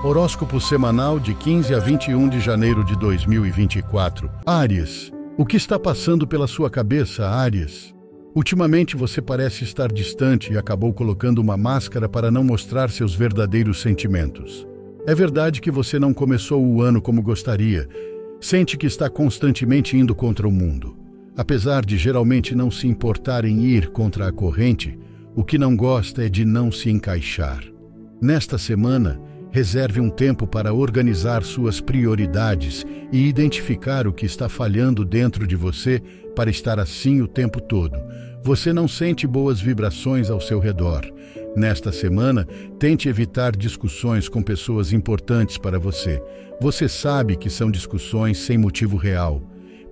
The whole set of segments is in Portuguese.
Horóscopo semanal de 15 a 21 de janeiro de 2024. Áries, o que está passando pela sua cabeça, Áries? Ultimamente você parece estar distante e acabou colocando uma máscara para não mostrar seus verdadeiros sentimentos. É verdade que você não começou o ano como gostaria. Sente que está constantemente indo contra o mundo. Apesar de geralmente não se importar em ir contra a corrente, o que não gosta é de não se encaixar. Nesta semana, Reserve um tempo para organizar suas prioridades e identificar o que está falhando dentro de você para estar assim o tempo todo. Você não sente boas vibrações ao seu redor. Nesta semana, tente evitar discussões com pessoas importantes para você. Você sabe que são discussões sem motivo real.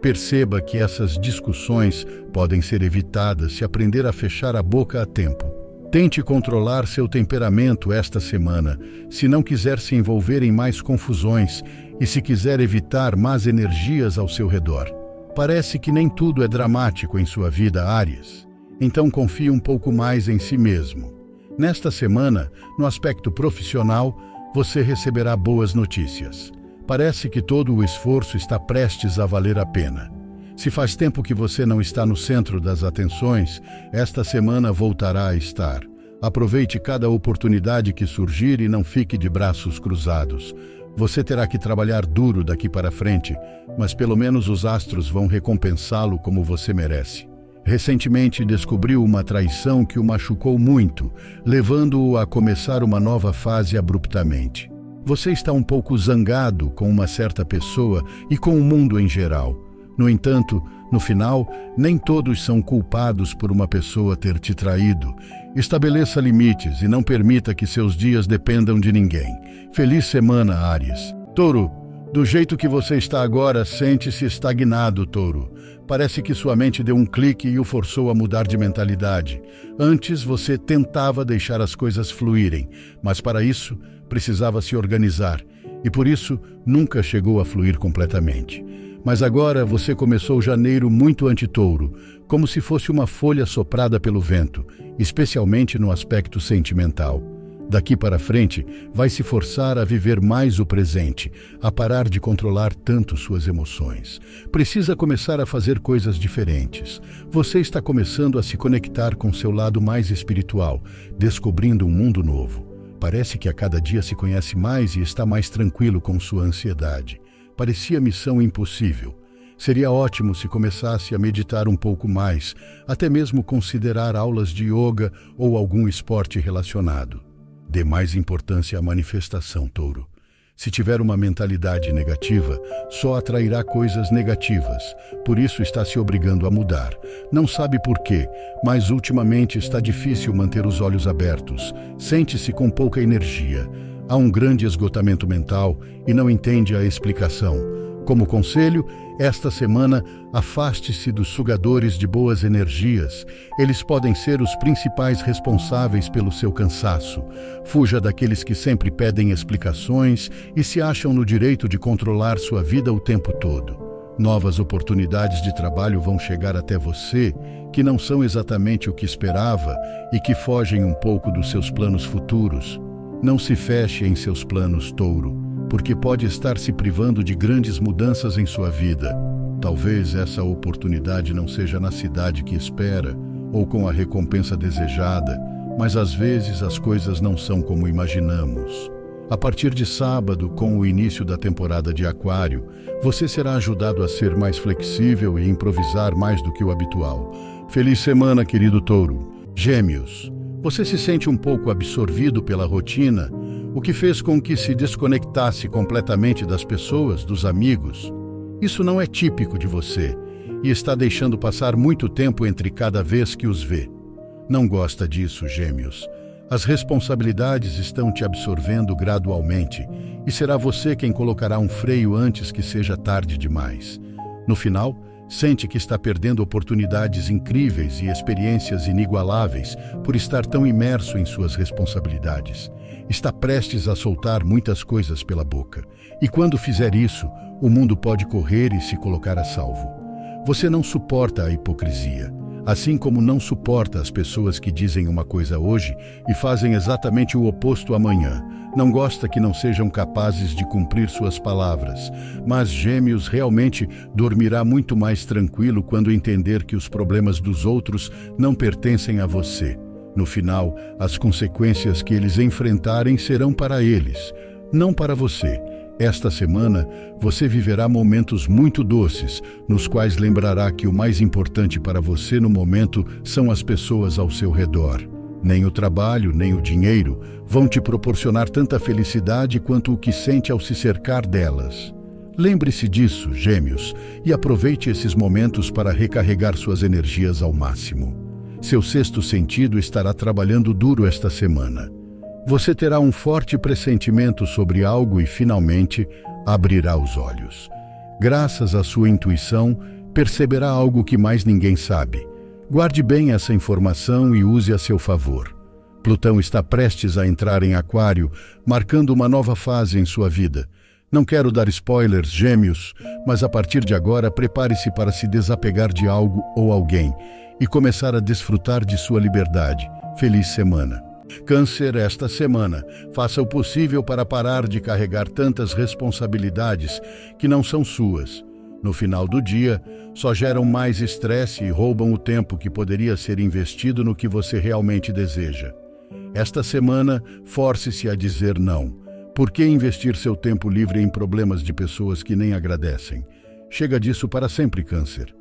Perceba que essas discussões podem ser evitadas se aprender a fechar a boca a tempo. Tente controlar seu temperamento esta semana, se não quiser se envolver em mais confusões e se quiser evitar más energias ao seu redor. Parece que nem tudo é dramático em sua vida, Áries. Então confie um pouco mais em si mesmo. Nesta semana, no aspecto profissional, você receberá boas notícias. Parece que todo o esforço está prestes a valer a pena. Se faz tempo que você não está no centro das atenções, esta semana voltará a estar. Aproveite cada oportunidade que surgir e não fique de braços cruzados. Você terá que trabalhar duro daqui para frente, mas pelo menos os astros vão recompensá-lo como você merece. Recentemente descobriu uma traição que o machucou muito, levando-o a começar uma nova fase abruptamente. Você está um pouco zangado com uma certa pessoa e com o mundo em geral. No entanto, no final, nem todos são culpados por uma pessoa ter te traído. Estabeleça limites e não permita que seus dias dependam de ninguém. Feliz semana, Ares. Touro, do jeito que você está agora, sente-se estagnado, Touro. Parece que sua mente deu um clique e o forçou a mudar de mentalidade. Antes você tentava deixar as coisas fluírem, mas para isso precisava se organizar e por isso nunca chegou a fluir completamente. Mas agora você começou janeiro muito anti-touro, como se fosse uma folha soprada pelo vento, especialmente no aspecto sentimental. Daqui para frente, vai se forçar a viver mais o presente, a parar de controlar tanto suas emoções. Precisa começar a fazer coisas diferentes. Você está começando a se conectar com seu lado mais espiritual, descobrindo um mundo novo. Parece que a cada dia se conhece mais e está mais tranquilo com sua ansiedade parecia missão impossível. Seria ótimo se começasse a meditar um pouco mais, até mesmo considerar aulas de yoga ou algum esporte relacionado. Dê mais importância à manifestação, touro. Se tiver uma mentalidade negativa, só atrairá coisas negativas. Por isso está se obrigando a mudar. Não sabe por quê, mas ultimamente está difícil manter os olhos abertos. Sente-se com pouca energia. Há um grande esgotamento mental e não entende a explicação. Como conselho, esta semana afaste-se dos sugadores de boas energias. Eles podem ser os principais responsáveis pelo seu cansaço. Fuja daqueles que sempre pedem explicações e se acham no direito de controlar sua vida o tempo todo. Novas oportunidades de trabalho vão chegar até você que não são exatamente o que esperava e que fogem um pouco dos seus planos futuros. Não se feche em seus planos, touro, porque pode estar se privando de grandes mudanças em sua vida. Talvez essa oportunidade não seja na cidade que espera ou com a recompensa desejada, mas às vezes as coisas não são como imaginamos. A partir de sábado, com o início da temporada de Aquário, você será ajudado a ser mais flexível e improvisar mais do que o habitual. Feliz semana, querido touro. Gêmeos. Você se sente um pouco absorvido pela rotina, o que fez com que se desconectasse completamente das pessoas, dos amigos. Isso não é típico de você e está deixando passar muito tempo entre cada vez que os vê. Não gosta disso, gêmeos. As responsabilidades estão te absorvendo gradualmente e será você quem colocará um freio antes que seja tarde demais. No final, Sente que está perdendo oportunidades incríveis e experiências inigualáveis por estar tão imerso em suas responsabilidades. Está prestes a soltar muitas coisas pela boca. E quando fizer isso, o mundo pode correr e se colocar a salvo. Você não suporta a hipocrisia, assim como não suporta as pessoas que dizem uma coisa hoje e fazem exatamente o oposto amanhã. Não gosta que não sejam capazes de cumprir suas palavras, mas Gêmeos realmente dormirá muito mais tranquilo quando entender que os problemas dos outros não pertencem a você. No final, as consequências que eles enfrentarem serão para eles, não para você. Esta semana, você viverá momentos muito doces, nos quais lembrará que o mais importante para você no momento são as pessoas ao seu redor. Nem o trabalho, nem o dinheiro vão te proporcionar tanta felicidade quanto o que sente ao se cercar delas. Lembre-se disso, gêmeos, e aproveite esses momentos para recarregar suas energias ao máximo. Seu sexto sentido estará trabalhando duro esta semana. Você terá um forte pressentimento sobre algo e, finalmente, abrirá os olhos. Graças à sua intuição, perceberá algo que mais ninguém sabe. Guarde bem essa informação e use a seu favor. Plutão está prestes a entrar em Aquário, marcando uma nova fase em sua vida. Não quero dar spoilers, gêmeos, mas a partir de agora prepare-se para se desapegar de algo ou alguém e começar a desfrutar de sua liberdade. Feliz semana! Câncer, esta semana, faça o possível para parar de carregar tantas responsabilidades que não são suas. No final do dia, só geram mais estresse e roubam o tempo que poderia ser investido no que você realmente deseja. Esta semana, force-se a dizer não. Por que investir seu tempo livre em problemas de pessoas que nem agradecem? Chega disso para sempre, Câncer.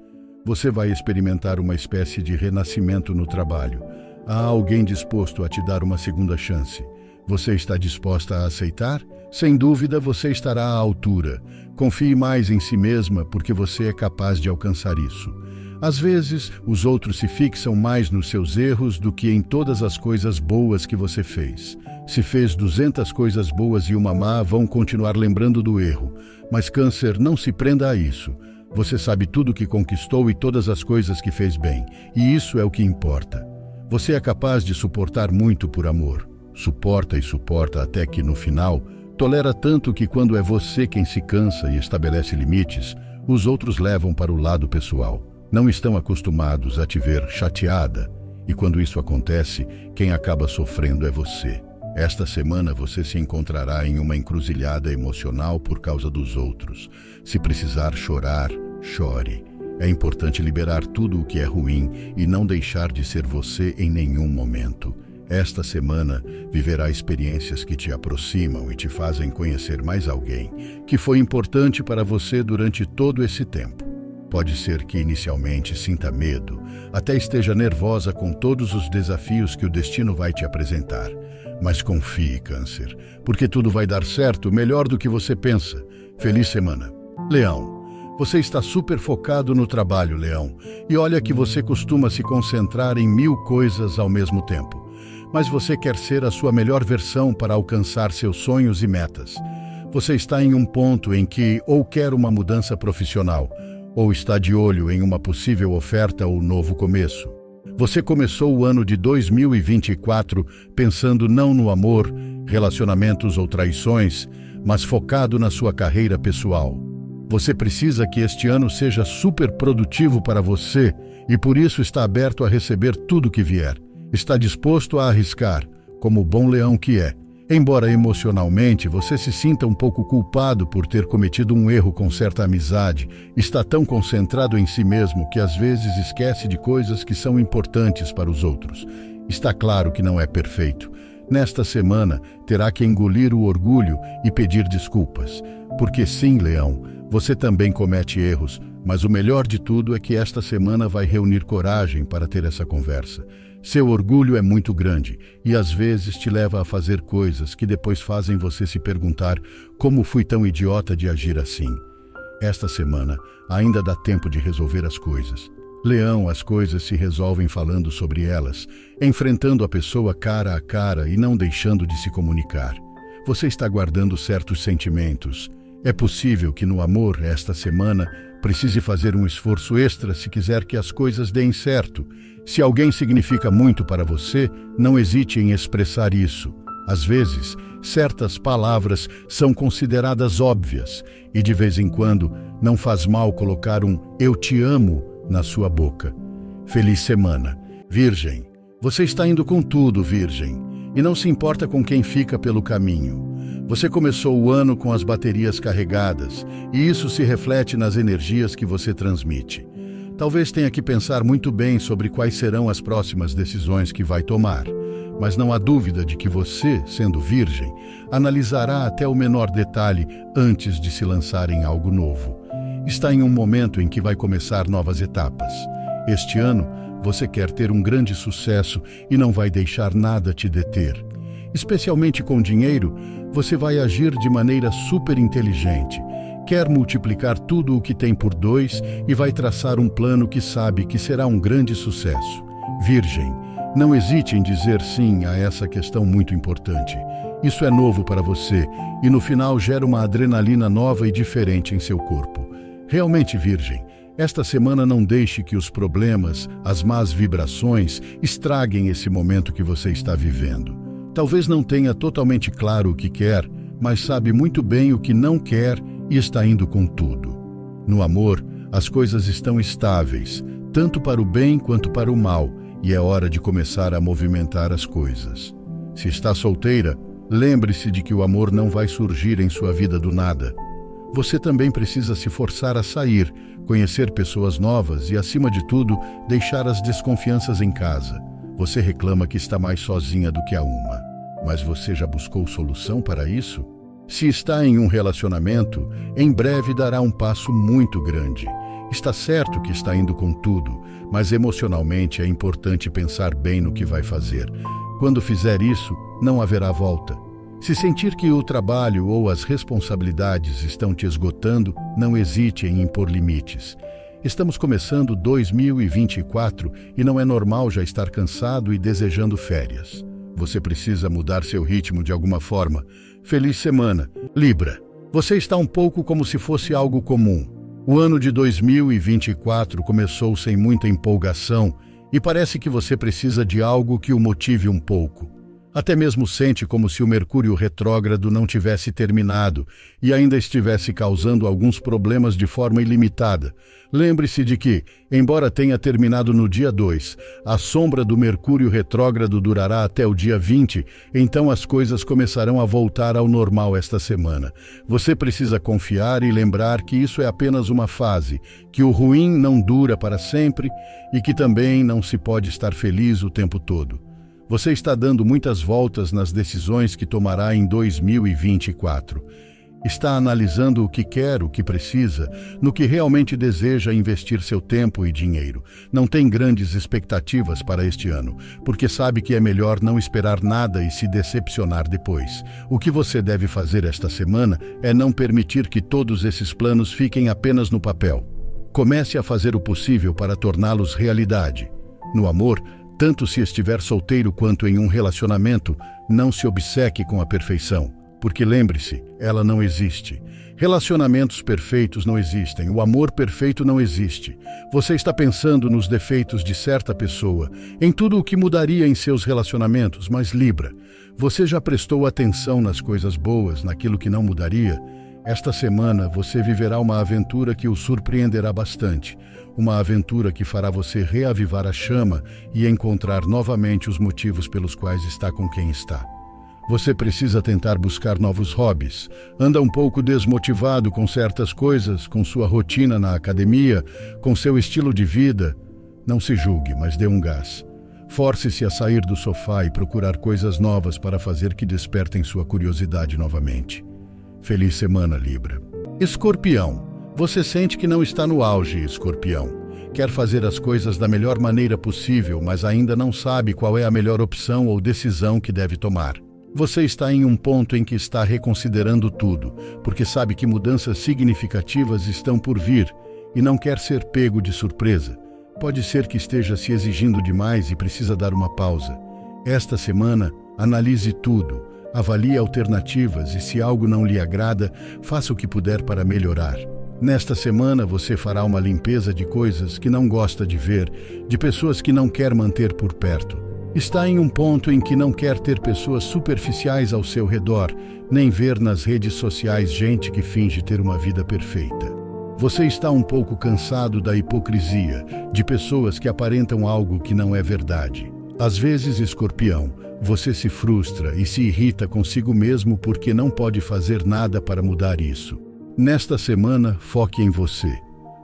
Você vai experimentar uma espécie de renascimento no trabalho. Há alguém disposto a te dar uma segunda chance. Você está disposta a aceitar? Sem dúvida, você estará à altura. Confie mais em si mesma porque você é capaz de alcançar isso. Às vezes, os outros se fixam mais nos seus erros do que em todas as coisas boas que você fez. Se fez 200 coisas boas e uma má, vão continuar lembrando do erro. Mas Câncer, não se prenda a isso. Você sabe tudo o que conquistou e todas as coisas que fez bem, e isso é o que importa. Você é capaz de suportar muito por amor. Suporta e suporta até que, no final, tolera tanto que, quando é você quem se cansa e estabelece limites, os outros levam para o lado pessoal. Não estão acostumados a te ver chateada, e quando isso acontece, quem acaba sofrendo é você. Esta semana você se encontrará em uma encruzilhada emocional por causa dos outros. Se precisar chorar, chore. É importante liberar tudo o que é ruim e não deixar de ser você em nenhum momento. Esta semana viverá experiências que te aproximam e te fazem conhecer mais alguém que foi importante para você durante todo esse tempo. Pode ser que inicialmente sinta medo, até esteja nervosa com todos os desafios que o destino vai te apresentar. Mas confie, Câncer, porque tudo vai dar certo melhor do que você pensa. Feliz semana. Leão. Você está super focado no trabalho, Leão, e olha que você costuma se concentrar em mil coisas ao mesmo tempo. Mas você quer ser a sua melhor versão para alcançar seus sonhos e metas. Você está em um ponto em que ou quer uma mudança profissional, ou está de olho em uma possível oferta ou novo começo. Você começou o ano de 2024 pensando não no amor, relacionamentos ou traições, mas focado na sua carreira pessoal. Você precisa que este ano seja super produtivo para você e por isso está aberto a receber tudo que vier. Está disposto a arriscar, como o bom leão que é. Embora emocionalmente você se sinta um pouco culpado por ter cometido um erro com certa amizade, está tão concentrado em si mesmo que às vezes esquece de coisas que são importantes para os outros. Está claro que não é perfeito. Nesta semana, terá que engolir o orgulho e pedir desculpas. Porque sim, leão, você também comete erros, mas o melhor de tudo é que esta semana vai reunir coragem para ter essa conversa. Seu orgulho é muito grande e às vezes te leva a fazer coisas que depois fazem você se perguntar como fui tão idiota de agir assim. Esta semana ainda dá tempo de resolver as coisas. Leão, as coisas se resolvem falando sobre elas, enfrentando a pessoa cara a cara e não deixando de se comunicar. Você está guardando certos sentimentos é possível que no amor, esta semana, precise fazer um esforço extra se quiser que as coisas deem certo. Se alguém significa muito para você, não hesite em expressar isso. Às vezes, certas palavras são consideradas óbvias e de vez em quando não faz mal colocar um eu te amo na sua boca. Feliz semana. Virgem, você está indo com tudo, Virgem. e não se importa com quem fica pelo caminho. Você começou o ano com as baterias carregadas e isso se reflete nas energias que você transmite. Talvez tenha que pensar muito bem sobre quais serão as próximas decisões que vai tomar, mas não há dúvida de que você, sendo virgem, analisará até o menor detalhe antes de se lançar em algo novo. Está em um momento em que vai começar novas etapas. Este ano, você quer ter um grande sucesso e não vai deixar nada te deter. Especialmente com dinheiro, você vai agir de maneira super inteligente. Quer multiplicar tudo o que tem por dois e vai traçar um plano que sabe que será um grande sucesso. Virgem, não hesite em dizer sim a essa questão muito importante. Isso é novo para você e no final gera uma adrenalina nova e diferente em seu corpo. Realmente, Virgem, esta semana não deixe que os problemas, as más vibrações, estraguem esse momento que você está vivendo. Talvez não tenha totalmente claro o que quer, mas sabe muito bem o que não quer e está indo com tudo. No amor, as coisas estão estáveis, tanto para o bem quanto para o mal, e é hora de começar a movimentar as coisas. Se está solteira, lembre-se de que o amor não vai surgir em sua vida do nada. Você também precisa se forçar a sair, conhecer pessoas novas e, acima de tudo, deixar as desconfianças em casa. Você reclama que está mais sozinha do que a uma. Mas você já buscou solução para isso? Se está em um relacionamento, em breve dará um passo muito grande. Está certo que está indo com tudo, mas emocionalmente é importante pensar bem no que vai fazer. Quando fizer isso, não haverá volta. Se sentir que o trabalho ou as responsabilidades estão te esgotando, não hesite em impor limites. Estamos começando 2024 e não é normal já estar cansado e desejando férias. Você precisa mudar seu ritmo de alguma forma. Feliz semana. Libra. Você está um pouco como se fosse algo comum. O ano de 2024 começou sem muita empolgação e parece que você precisa de algo que o motive um pouco. Até mesmo sente como se o Mercúrio retrógrado não tivesse terminado e ainda estivesse causando alguns problemas de forma ilimitada. Lembre-se de que, embora tenha terminado no dia 2, a sombra do Mercúrio retrógrado durará até o dia 20, então as coisas começarão a voltar ao normal esta semana. Você precisa confiar e lembrar que isso é apenas uma fase, que o ruim não dura para sempre e que também não se pode estar feliz o tempo todo. Você está dando muitas voltas nas decisões que tomará em 2024. Está analisando o que quer, o que precisa, no que realmente deseja investir seu tempo e dinheiro. Não tem grandes expectativas para este ano, porque sabe que é melhor não esperar nada e se decepcionar depois. O que você deve fazer esta semana é não permitir que todos esses planos fiquem apenas no papel. Comece a fazer o possível para torná-los realidade. No amor, tanto se estiver solteiro quanto em um relacionamento, não se obceque com a perfeição, porque lembre-se, ela não existe. Relacionamentos perfeitos não existem, o amor perfeito não existe. Você está pensando nos defeitos de certa pessoa, em tudo o que mudaria em seus relacionamentos, mas Libra, você já prestou atenção nas coisas boas, naquilo que não mudaria? Esta semana você viverá uma aventura que o surpreenderá bastante, uma aventura que fará você reavivar a chama e encontrar novamente os motivos pelos quais está com quem está. Você precisa tentar buscar novos hobbies. Anda um pouco desmotivado com certas coisas, com sua rotina na academia, com seu estilo de vida. Não se julgue, mas dê um gás. Force-se a sair do sofá e procurar coisas novas para fazer que despertem sua curiosidade novamente. Feliz semana, Libra. Escorpião. Você sente que não está no auge, Escorpião. Quer fazer as coisas da melhor maneira possível, mas ainda não sabe qual é a melhor opção ou decisão que deve tomar. Você está em um ponto em que está reconsiderando tudo, porque sabe que mudanças significativas estão por vir e não quer ser pego de surpresa. Pode ser que esteja se exigindo demais e precisa dar uma pausa. Esta semana, analise tudo avalie alternativas e, se algo não lhe agrada, faça o que puder para melhorar. Nesta semana você fará uma limpeza de coisas que não gosta de ver, de pessoas que não quer manter por perto. Está em um ponto em que não quer ter pessoas superficiais ao seu redor, nem ver nas redes sociais gente que finge ter uma vida perfeita. Você está um pouco cansado da hipocrisia, de pessoas que aparentam algo que não é verdade. Às vezes, escorpião, você se frustra e se irrita consigo mesmo porque não pode fazer nada para mudar isso. Nesta semana, foque em você,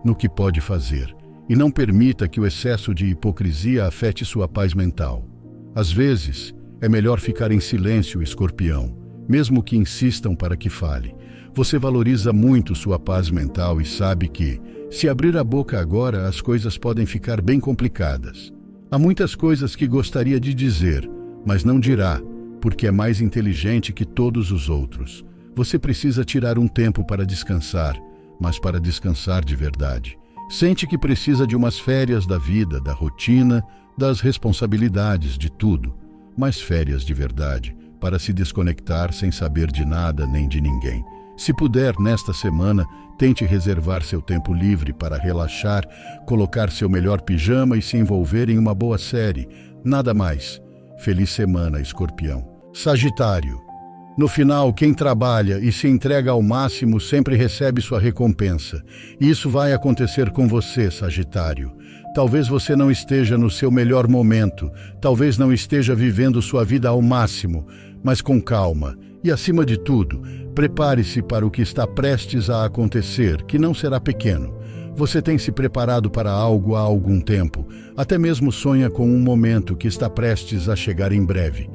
no que pode fazer, e não permita que o excesso de hipocrisia afete sua paz mental. Às vezes, é melhor ficar em silêncio, escorpião, mesmo que insistam para que fale. Você valoriza muito sua paz mental e sabe que, se abrir a boca agora, as coisas podem ficar bem complicadas. Há muitas coisas que gostaria de dizer, mas não dirá, porque é mais inteligente que todos os outros. Você precisa tirar um tempo para descansar, mas para descansar de verdade. Sente que precisa de umas férias da vida, da rotina, das responsabilidades, de tudo mas férias de verdade, para se desconectar sem saber de nada nem de ninguém. Se puder, nesta semana, tente reservar seu tempo livre para relaxar, colocar seu melhor pijama e se envolver em uma boa série. Nada mais. Feliz semana, escorpião. Sagitário. No final, quem trabalha e se entrega ao máximo sempre recebe sua recompensa. Isso vai acontecer com você, Sagitário. Talvez você não esteja no seu melhor momento, talvez não esteja vivendo sua vida ao máximo, mas com calma. E acima de tudo, prepare-se para o que está prestes a acontecer, que não será pequeno. Você tem se preparado para algo há algum tempo, até mesmo sonha com um momento que está prestes a chegar em breve.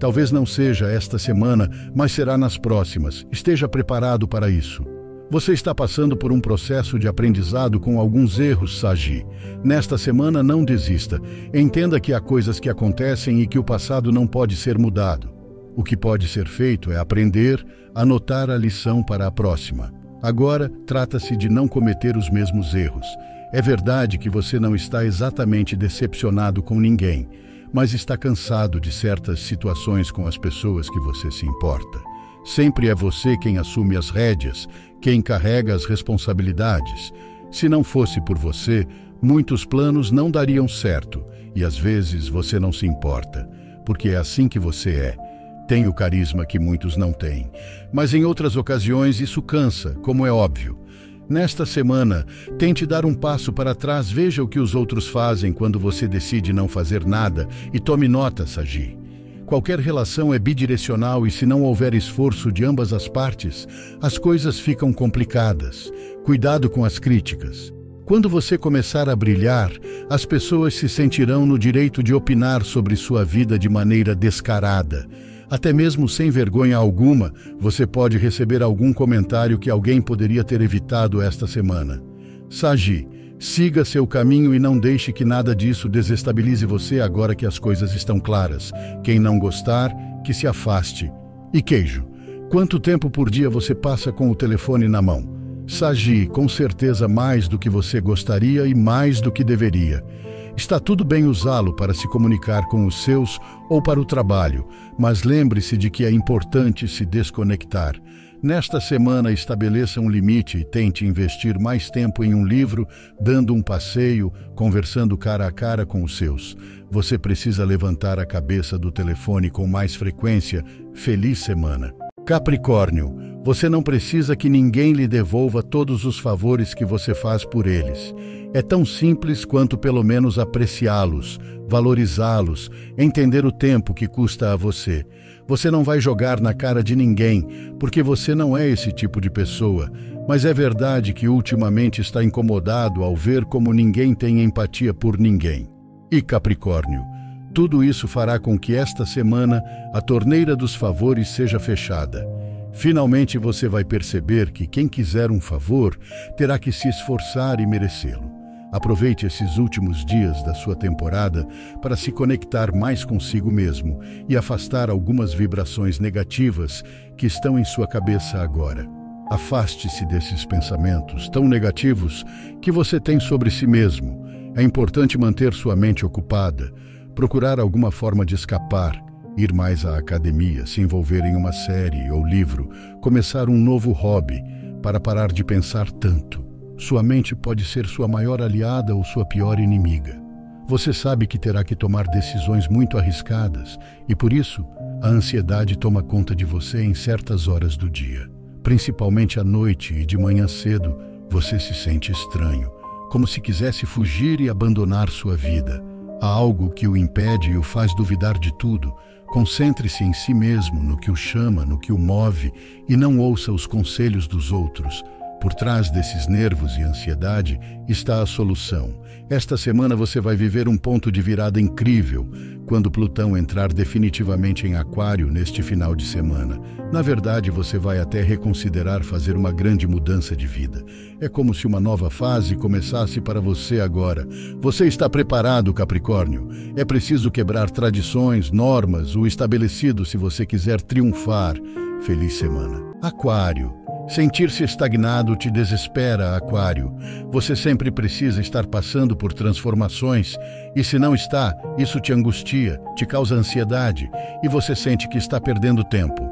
Talvez não seja esta semana, mas será nas próximas. Esteja preparado para isso. Você está passando por um processo de aprendizado com alguns erros, Sagi. Nesta semana, não desista. Entenda que há coisas que acontecem e que o passado não pode ser mudado. O que pode ser feito é aprender, anotar a lição para a próxima. Agora, trata-se de não cometer os mesmos erros. É verdade que você não está exatamente decepcionado com ninguém, mas está cansado de certas situações com as pessoas que você se importa. Sempre é você quem assume as rédeas, quem carrega as responsabilidades. Se não fosse por você, muitos planos não dariam certo e às vezes você não se importa, porque é assim que você é. Tem o carisma que muitos não têm. Mas em outras ocasiões isso cansa, como é óbvio. Nesta semana, tente dar um passo para trás, veja o que os outros fazem quando você decide não fazer nada e tome nota, Sagi. Qualquer relação é bidirecional e se não houver esforço de ambas as partes, as coisas ficam complicadas. Cuidado com as críticas. Quando você começar a brilhar, as pessoas se sentirão no direito de opinar sobre sua vida de maneira descarada. Até mesmo sem vergonha alguma, você pode receber algum comentário que alguém poderia ter evitado esta semana. Sagi, Siga seu caminho e não deixe que nada disso desestabilize você agora que as coisas estão claras. Quem não gostar, que se afaste. E queijo. Quanto tempo por dia você passa com o telefone na mão? Sagi, com certeza mais do que você gostaria e mais do que deveria. Está tudo bem usá-lo para se comunicar com os seus ou para o trabalho, mas lembre-se de que é importante se desconectar. Nesta semana, estabeleça um limite e tente investir mais tempo em um livro, dando um passeio, conversando cara a cara com os seus. Você precisa levantar a cabeça do telefone com mais frequência. Feliz semana. Capricórnio, você não precisa que ninguém lhe devolva todos os favores que você faz por eles. É tão simples quanto pelo menos apreciá-los, valorizá-los, entender o tempo que custa a você. Você não vai jogar na cara de ninguém, porque você não é esse tipo de pessoa. Mas é verdade que ultimamente está incomodado ao ver como ninguém tem empatia por ninguém. E Capricórnio, tudo isso fará com que esta semana a torneira dos favores seja fechada. Finalmente você vai perceber que quem quiser um favor terá que se esforçar e merecê-lo. Aproveite esses últimos dias da sua temporada para se conectar mais consigo mesmo e afastar algumas vibrações negativas que estão em sua cabeça agora. Afaste-se desses pensamentos tão negativos que você tem sobre si mesmo. É importante manter sua mente ocupada, procurar alguma forma de escapar, ir mais à academia, se envolver em uma série ou livro, começar um novo hobby para parar de pensar tanto. Sua mente pode ser sua maior aliada ou sua pior inimiga. Você sabe que terá que tomar decisões muito arriscadas e, por isso, a ansiedade toma conta de você em certas horas do dia. Principalmente à noite e de manhã cedo, você se sente estranho, como se quisesse fugir e abandonar sua vida. Há algo que o impede e o faz duvidar de tudo. Concentre-se em si mesmo, no que o chama, no que o move, e não ouça os conselhos dos outros. Por trás desses nervos e ansiedade está a solução. Esta semana você vai viver um ponto de virada incrível quando Plutão entrar definitivamente em Aquário neste final de semana. Na verdade, você vai até reconsiderar fazer uma grande mudança de vida. É como se uma nova fase começasse para você agora. Você está preparado, Capricórnio? É preciso quebrar tradições, normas, o estabelecido se você quiser triunfar. Feliz semana. Aquário. Sentir-se estagnado te desespera, Aquário. Você sempre precisa estar passando por transformações, e se não está, isso te angustia, te causa ansiedade e você sente que está perdendo tempo.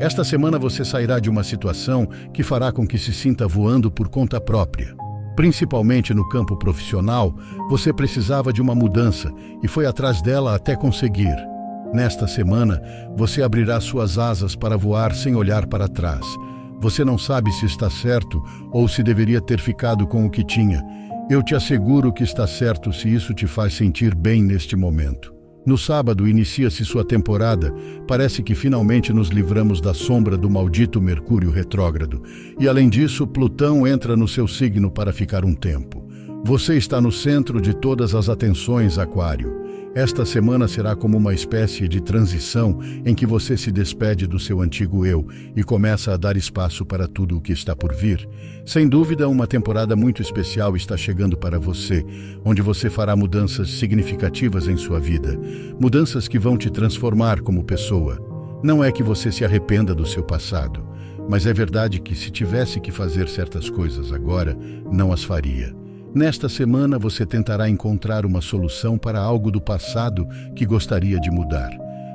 Esta semana você sairá de uma situação que fará com que se sinta voando por conta própria. Principalmente no campo profissional, você precisava de uma mudança e foi atrás dela até conseguir. Nesta semana, você abrirá suas asas para voar sem olhar para trás você não sabe se está certo ou se deveria ter ficado com o que tinha. Eu te asseguro que está certo se isso te faz sentir bem neste momento. No sábado inicia-se sua temporada. Parece que finalmente nos livramos da sombra do maldito Mercúrio retrógrado. E além disso, Plutão entra no seu signo para ficar um tempo. Você está no centro de todas as atenções, Aquário. Esta semana será como uma espécie de transição em que você se despede do seu antigo eu e começa a dar espaço para tudo o que está por vir. Sem dúvida, uma temporada muito especial está chegando para você, onde você fará mudanças significativas em sua vida, mudanças que vão te transformar como pessoa. Não é que você se arrependa do seu passado, mas é verdade que se tivesse que fazer certas coisas agora, não as faria. Nesta semana você tentará encontrar uma solução para algo do passado que gostaria de mudar.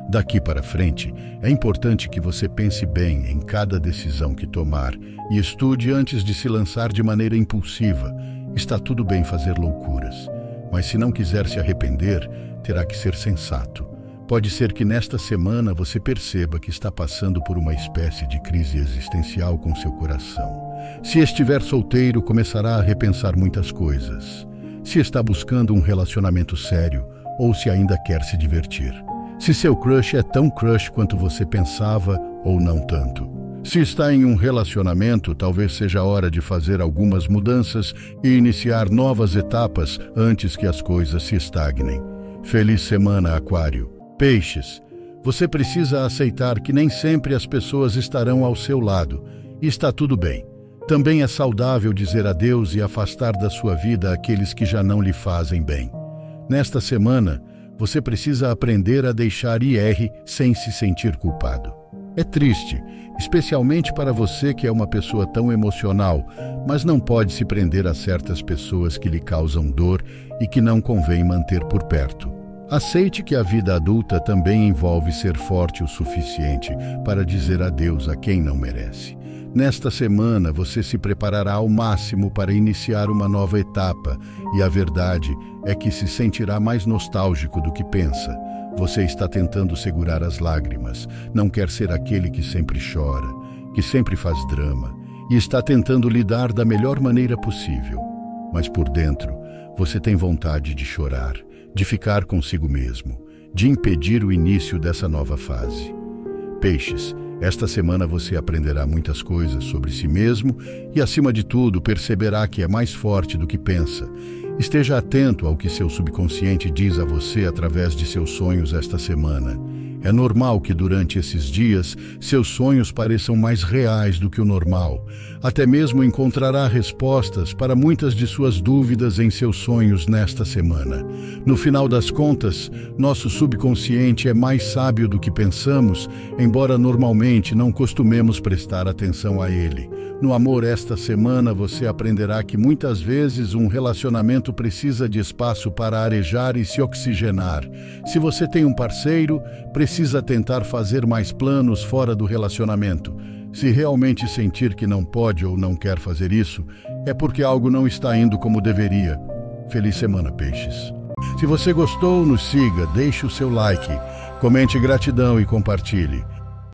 Daqui para frente, é importante que você pense bem em cada decisão que tomar e estude antes de se lançar de maneira impulsiva. Está tudo bem fazer loucuras, mas se não quiser se arrepender, terá que ser sensato. Pode ser que nesta semana você perceba que está passando por uma espécie de crise existencial com seu coração. Se estiver solteiro, começará a repensar muitas coisas. Se está buscando um relacionamento sério ou se ainda quer se divertir. Se seu crush é tão crush quanto você pensava ou não tanto. Se está em um relacionamento, talvez seja hora de fazer algumas mudanças e iniciar novas etapas antes que as coisas se estagnem. Feliz semana, Aquário. Peixes. Você precisa aceitar que nem sempre as pessoas estarão ao seu lado. E está tudo bem. Também é saudável dizer adeus e afastar da sua vida aqueles que já não lhe fazem bem. Nesta semana, você precisa aprender a deixar ir sem se sentir culpado. É triste, especialmente para você que é uma pessoa tão emocional, mas não pode se prender a certas pessoas que lhe causam dor e que não convém manter por perto. Aceite que a vida adulta também envolve ser forte o suficiente para dizer adeus a quem não merece. Nesta semana você se preparará ao máximo para iniciar uma nova etapa, e a verdade é que se sentirá mais nostálgico do que pensa. Você está tentando segurar as lágrimas, não quer ser aquele que sempre chora, que sempre faz drama, e está tentando lidar da melhor maneira possível. Mas por dentro, você tem vontade de chorar, de ficar consigo mesmo, de impedir o início dessa nova fase. Peixes, esta semana você aprenderá muitas coisas sobre si mesmo e, acima de tudo, perceberá que é mais forte do que pensa. Esteja atento ao que seu subconsciente diz a você através de seus sonhos esta semana. É normal que durante esses dias seus sonhos pareçam mais reais do que o normal. Até mesmo encontrará respostas para muitas de suas dúvidas em seus sonhos nesta semana. No final das contas, nosso subconsciente é mais sábio do que pensamos, embora normalmente não costumemos prestar atenção a ele. No amor esta semana você aprenderá que muitas vezes um relacionamento precisa de espaço para arejar e se oxigenar. Se você tem um parceiro, precisa tentar fazer mais planos fora do relacionamento. Se realmente sentir que não pode ou não quer fazer isso, é porque algo não está indo como deveria. Feliz semana, peixes. Se você gostou, nos siga, deixe o seu like, comente gratidão e compartilhe.